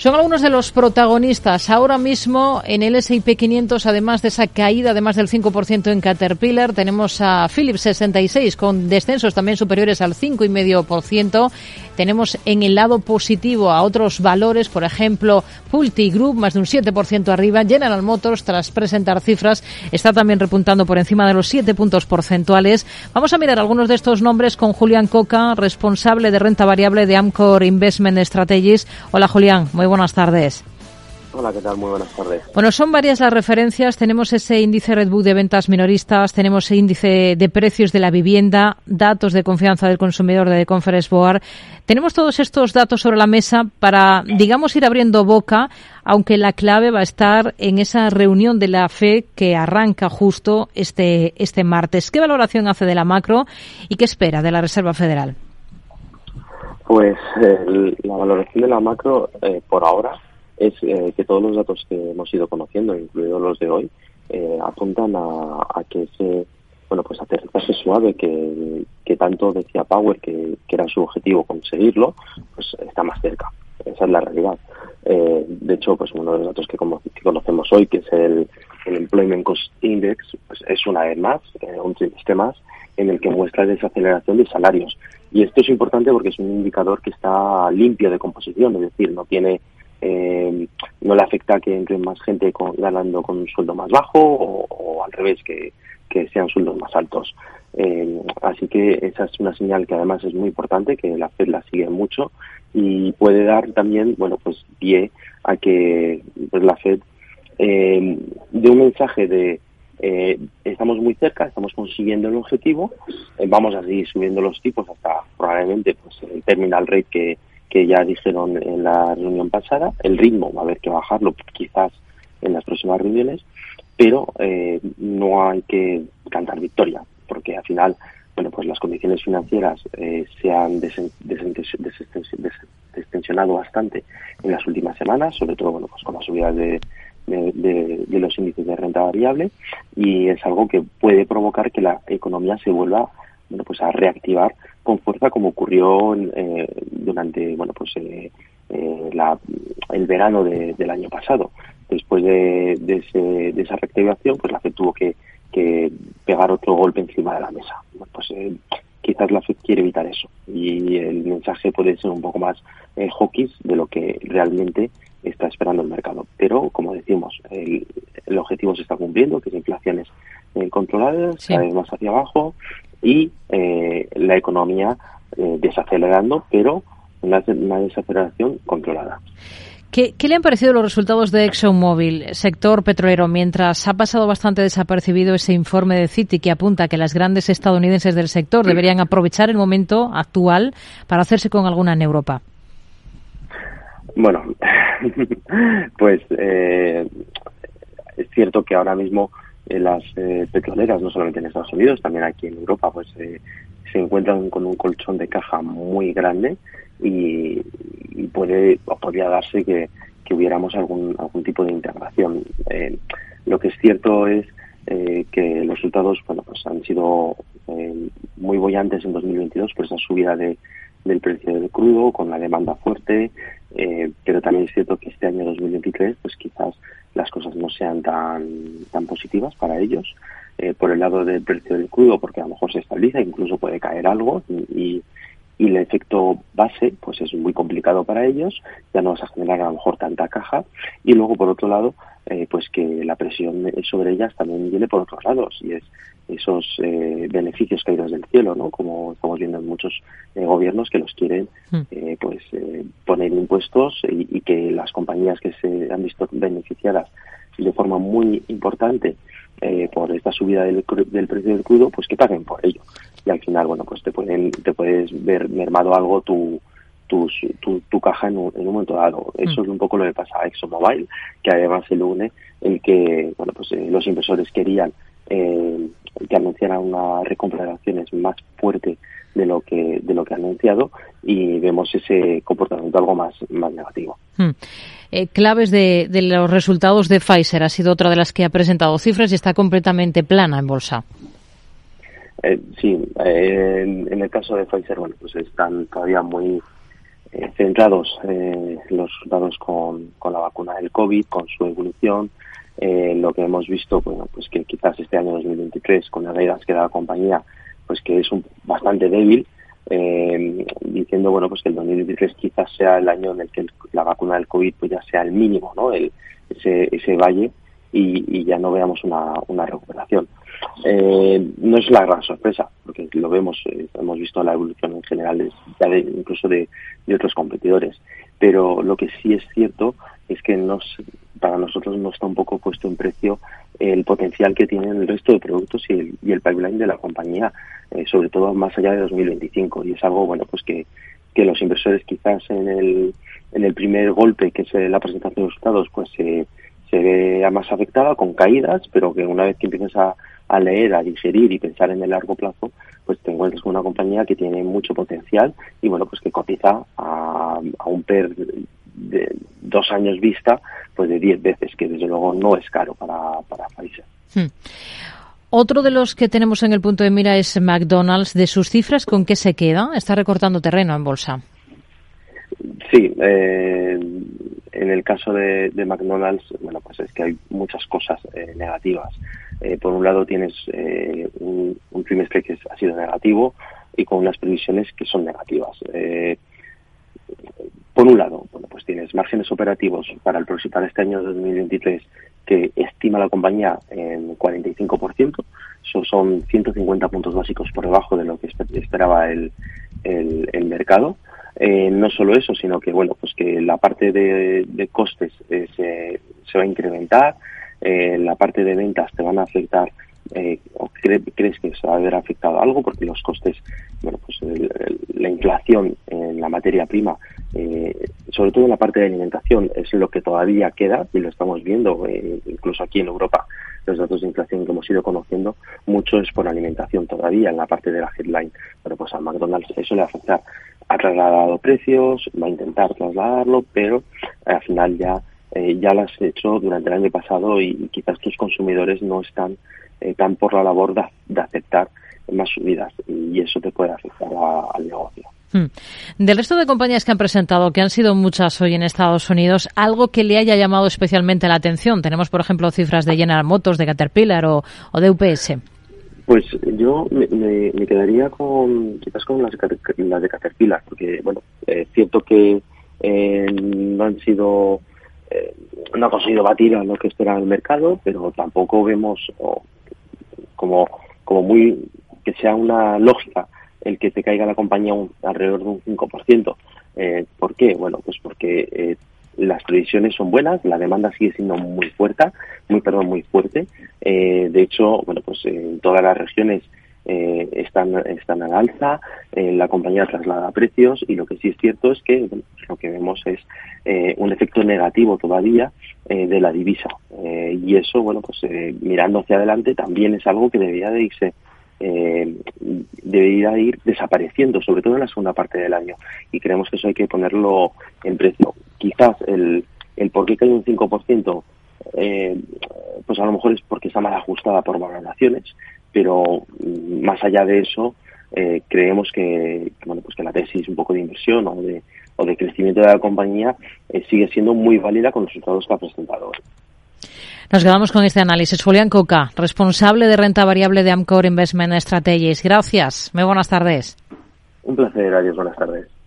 Son algunos de los protagonistas ahora mismo en el S&P 500, además de esa caída de más del 5% en Caterpillar, tenemos a Philips 66 con descensos también superiores al 5,5%. Tenemos en el lado positivo a otros valores, por ejemplo, Pulti Group más de un 7% arriba, General Motors tras presentar cifras está también repuntando por encima de los 7 puntos porcentuales. Vamos a mirar algunos de estos nombres con Julián Coca, responsable de renta variable de Amcor Investment Strategies. Hola Julián, muy buenas tardes. Hola, ¿qué tal? Muy buenas tardes. Bueno, son varias las referencias. Tenemos ese índice Redbook de ventas minoristas, tenemos ese índice de precios de la vivienda, datos de confianza del consumidor de The Conference Board. Tenemos todos estos datos sobre la mesa para, digamos, ir abriendo boca, aunque la clave va a estar en esa reunión de la FE que arranca justo este, este martes. ¿Qué valoración hace de la macro y qué espera de la Reserva Federal? Pues la valoración de la macro, eh, por ahora, es eh, que todos los datos que hemos ido conociendo, incluidos los de hoy, eh, apuntan a, que ese bueno pues aterrizaje suave que, que tanto decía Power que, era su objetivo conseguirlo, pues está más cerca. Esa es la realidad. Eh, de hecho, pues uno de los datos que, conocemos hoy, que es el, Employment Cost Index, pues es una vez más, un trimestre más, en el que muestra desaceleración de salarios. Y esto es importante porque es un indicador que está limpio de composición, es decir, no tiene eh, no le afecta que entre más gente ganando con un sueldo más bajo o, al revés, que, sean sueldos más altos. Eh, así que esa es una señal que además es muy importante, que la FED la sigue mucho y puede dar también, bueno, pues pie a que pues, la FED eh, dé un mensaje de eh, estamos muy cerca, estamos consiguiendo el objetivo, eh, vamos a seguir subiendo los tipos hasta probablemente pues el terminal rate que, que ya dijeron en la reunión pasada. El ritmo va a haber que bajarlo quizás en las próximas reuniones, pero eh, no hay que cantar victoria, porque al final, bueno, pues las condiciones financieras eh, se han destensionado bastante en las últimas semanas, sobre todo, bueno, pues con la subida de, de, los índices de renta variable y es algo que puede provocar que la economía se vuelva bueno, pues a reactivar con fuerza como ocurrió eh, durante bueno pues eh, eh, la, el verano del año pasado. Después de, de, esa reactivación, pues la FED tuvo que, que, pegar otro golpe encima de la mesa. pues quizás la FED quiere evitar eso y el mensaje puede ser un poco más eh, hawkish de lo que realmente está esperando el mercado. Pero, como decimos, el, el objetivo se está cumpliendo, que es inflaciones controladas, cada vez más hacia abajo, y eh, la economía eh, desacelerando, pero una, desaceleración controlada. ¿Qué, le han parecido los resultados de ExxonMobil, sector petrolero, mientras ha pasado bastante desapercibido ese informe de Citi que apunta que las grandes estadounidenses del sector deberían aprovechar el momento actual para hacerse con alguna en Europa? Bueno, pues eh, es cierto que ahora mismo las eh, petroleras, no solamente en Estados Unidos, también aquí en Europa, pues eh, se encuentran con un colchón de caja muy grande y, puede podría darse que, que, hubiéramos algún algún tipo de integración. Eh, lo que es cierto es que los resultados bueno pues han sido muy bollantes en 2022 por esa subida de, del precio del crudo con la demanda fuerte, pero también es cierto que este año 2023 pues quizás las cosas no sean tan, tan positivas para ellos. Eh, por el lado del precio del crudo, porque a lo mejor se estabiliza, incluso puede caer algo y, y el efecto base pues es muy complicado para ellos, ya no vas a generar a lo mejor tanta caja y luego por otro lado eh, pues que la presión sobre ellas también viene por otros lados y es esos eh, beneficios caídos del cielo, ¿no? Como estamos viendo en muchos eh, gobiernos que los quieren, hmm. eh, pues, poner impuestos y, que las compañías que se han visto beneficiadas de forma muy importante por esta subida del, del, precio del crudo, pues que paguen por ello. Y al final, bueno, pues te pueden, te puedes ver mermado algo tu, tu, tu, caja en un, momento dado. Hmm. Eso es un poco lo que pasa a ExxonMobil, que además se une en que, bueno, pues los inversores querían eh, que anunciara una recompra de acciones más fuerte de lo que de lo que ha anunciado y vemos ese comportamiento algo más, más negativo. Hmm. Eh, claves de, los resultados de Pfizer ha sido otra de las que ha presentado cifras y está completamente plana en bolsa. Eh, sí, eh, en, el caso de Pfizer, bueno, pues están todavía muy centrados los resultados con, con la vacuna del COVID, con su evolución, lo que hemos visto, bueno, pues que quizás este año 2023, con las reglas que da la compañía, pues que es un, bastante débil, eh, diciendo bueno pues que el 2023 quizás sea el año en el que la vacuna del COVID pues ya sea el mínimo, ¿no? El, ese, ese valle y, ya no veamos una, recuperación. Eh, no es la gran sorpresa, porque lo vemos, eh, hemos visto la evolución en general ya de, incluso de, de, otros competidores. Pero lo que sí es cierto es que nos, para nosotros no está un poco puesto en precio el potencial que tienen el resto de productos y el, y el pipeline de la compañía, eh, sobre todo más allá de 2025. Y es algo, bueno, pues que, que los inversores quizás en el, en el primer golpe, que es la presentación de resultados, pues se, se vea más afectada con caídas, pero que una vez que empieces a, a leer, a digerir y pensar en el largo plazo, pues te encuentras con una compañía que tiene mucho potencial y bueno, pues que cotiza a, a un PER de dos años vista, pues de diez veces, que desde luego no es caro para, para países. Hmm. Otro de los que tenemos en el punto de mira es McDonald's. De sus cifras, ¿con qué se queda? Está recortando terreno en bolsa. Sí, eh, en el caso de, McDonald's, bueno, pues es que hay muchas cosas eh, negativas. Eh, por un lado tienes un, un, trimestre que ha sido negativo y con unas previsiones que son negativas. Márgenes operativos para el para este año 2023 que estima la compañía en 45%, eso son 150 puntos básicos por debajo de lo que esperaba el, el, mercado. Eh, no solo eso, sino que bueno, pues que la parte de, de costes eh, se, se, va a incrementar, eh, la parte de ventas te van a afectar eh, o crees que se va a haber afectado algo porque los costes, bueno, pues la inflación en la materia prima, eh, sobre todo en la parte de alimentación, es lo que todavía queda y lo estamos viendo, eh, incluso aquí en Europa, los datos de inflación que hemos ido conociendo, mucho es por alimentación todavía en la parte de la headline. Pero pues a McDonald's eso le va a afectar. Ha trasladado precios, va a intentar trasladarlo, pero al final ya eh, ya lo has hecho durante el año pasado y quizás tus consumidores no están eh, tan por la labor de, aceptar más subidas y eso te puede afectar al negocio. Hmm. Del resto de compañías que han presentado, que han sido muchas hoy en Estados Unidos, algo que le haya llamado especialmente la atención. Tenemos, por ejemplo, cifras de General Motors, de Caterpillar o, de UPS. Pues yo me, quedaría con quizás con las, de Caterpillar, porque bueno, es cierto que eh, no han sido eh, no ha conseguido batir a lo que espera el mercado, pero tampoco vemos como, como muy que sea una lógica el que te caiga la compañía un, alrededor de un 5%. Eh, ¿Por qué? Bueno, pues porque eh, las previsiones son buenas, la demanda sigue siendo muy fuerte, muy perdón, muy fuerte. Eh, de hecho, bueno, pues en todas las regiones eh, están, están al alza, eh, la compañía traslada precios y lo que sí es cierto es que lo que vemos es eh, un efecto negativo todavía de la divisa y eso, bueno, pues mirando hacia adelante también es algo que debería de irse debería ir desapareciendo, sobre todo en la segunda parte del año y creemos que eso hay que ponerlo en precio. Quizás el, el por qué cae un 5% eh, pues a lo mejor es porque está mal ajustada por valoraciones, pero mm, más allá de eso, eh, creemos que, bueno, pues que la tesis un poco de inversión o de, o de crecimiento de la compañía eh, sigue siendo muy válida con los resultados que ha presentado hoy. Nos quedamos con este análisis. Julián Coca, responsable de renta variable de Amcor Investment Strategies. Gracias. Muy buenas tardes. Un placer. Adiós. Buenas tardes.